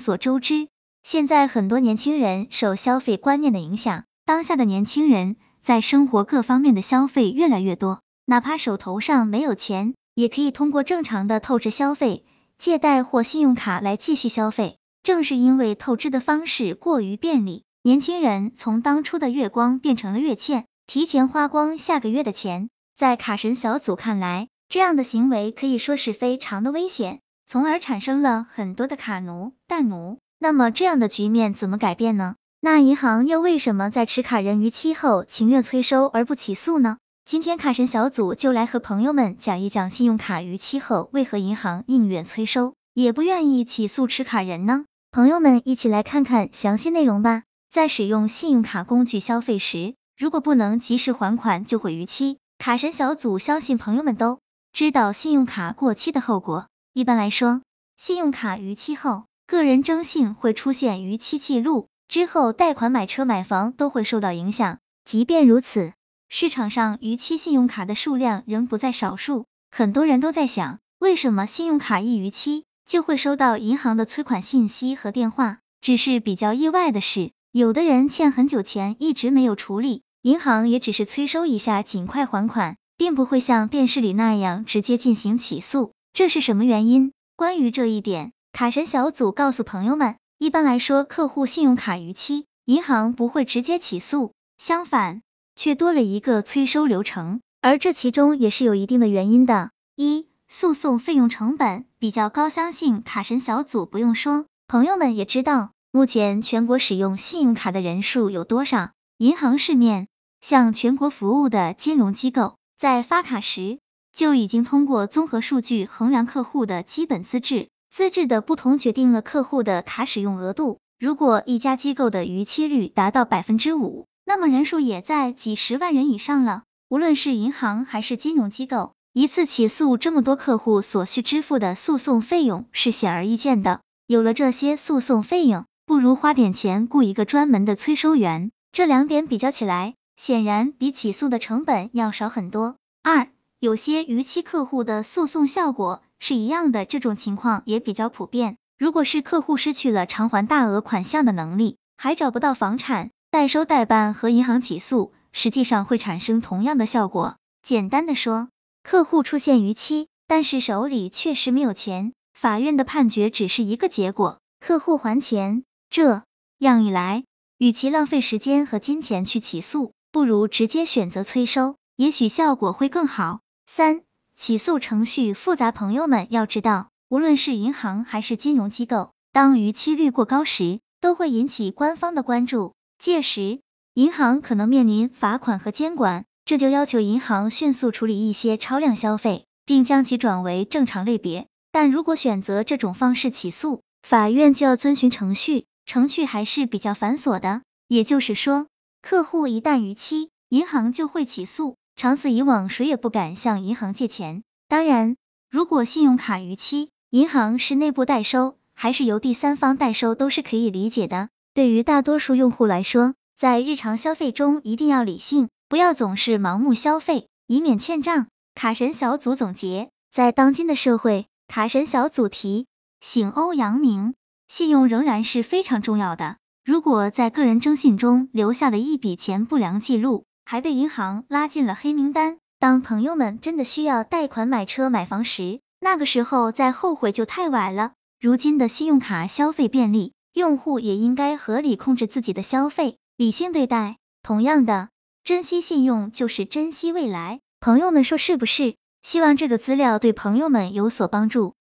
所周知，现在很多年轻人受消费观念的影响，当下的年轻人在生活各方面的消费越来越多，哪怕手头上没有钱，也可以通过正常的透支消费、借贷或信用卡来继续消费。正是因为透支的方式过于便利，年轻人从当初的月光变成了月欠，提前花光下个月的钱。在卡神小组看来，这样的行为可以说是非常的危险，从而产生了很多的卡奴、贷奴。那么这样的局面怎么改变呢？那银行又为什么在持卡人逾期后情愿催收而不起诉呢？今天卡神小组就来和朋友们讲一讲信用卡逾期后为何银行宁愿催收也不愿意起诉持卡人呢？朋友们一起来看看详细内容吧。在使用信用卡工具消费时，如果不能及时还款，就会逾期。卡神小组相信朋友们都知道信用卡过期的后果。一般来说，信用卡逾期后，个人征信会出现逾期记录，之后贷款买车买房都会受到影响。即便如此，市场上逾期信用卡的数量仍不在少数。很多人都在想，为什么信用卡一逾期就会收到银行的催款信息和电话？只是比较意外的是，有的人欠很久钱一直没有处理。银行也只是催收一下，尽快还款，并不会像电视里那样直接进行起诉，这是什么原因？关于这一点，卡神小组告诉朋友们，一般来说，客户信用卡逾期，银行不会直接起诉，相反，却多了一个催收流程，而这其中也是有一定的原因的。一、诉讼费用成本比较高，相信卡神小组不用说，朋友们也知道，目前全国使用信用卡的人数有多少？银行市面向全国服务的金融机构，在发卡时就已经通过综合数据衡量客户的基本资质，资质的不同决定了客户的卡使用额度。如果一家机构的逾期率达到百分之五，那么人数也在几十万人以上了。无论是银行还是金融机构，一次起诉这么多客户所需支付的诉讼费用是显而易见的。有了这些诉讼费用，不如花点钱雇一个专门的催收员。这两点比较起来，显然比起诉的成本要少很多。二，有些逾期客户的诉讼效果是一样的，这种情况也比较普遍。如果是客户失去了偿还大额款项的能力，还找不到房产，代收代办和银行起诉，实际上会产生同样的效果。简单的说，客户出现逾期，但是手里确实没有钱，法院的判决只是一个结果，客户还钱。这样一来。与其浪费时间和金钱去起诉，不如直接选择催收，也许效果会更好。三、起诉程序复杂，朋友们要知道，无论是银行还是金融机构，当逾期率过高时，都会引起官方的关注，届时银行可能面临罚款和监管，这就要求银行迅速处理一些超量消费，并将其转为正常类别。但如果选择这种方式起诉，法院就要遵循程序。程序还是比较繁琐的，也就是说，客户一旦逾期，银行就会起诉，长此以往，谁也不敢向银行借钱。当然，如果信用卡逾期，银行是内部代收，还是由第三方代收，都是可以理解的。对于大多数用户来说，在日常消费中一定要理性，不要总是盲目消费，以免欠账。卡神小组总结，在当今的社会，卡神小组提醒欧阳明。信用仍然是非常重要的。如果在个人征信中留下了一笔钱不良记录，还被银行拉进了黑名单，当朋友们真的需要贷款买车买房时，那个时候再后悔就太晚了。如今的信用卡消费便利，用户也应该合理控制自己的消费，理性对待。同样的，珍惜信用就是珍惜未来。朋友们说是不是？希望这个资料对朋友们有所帮助。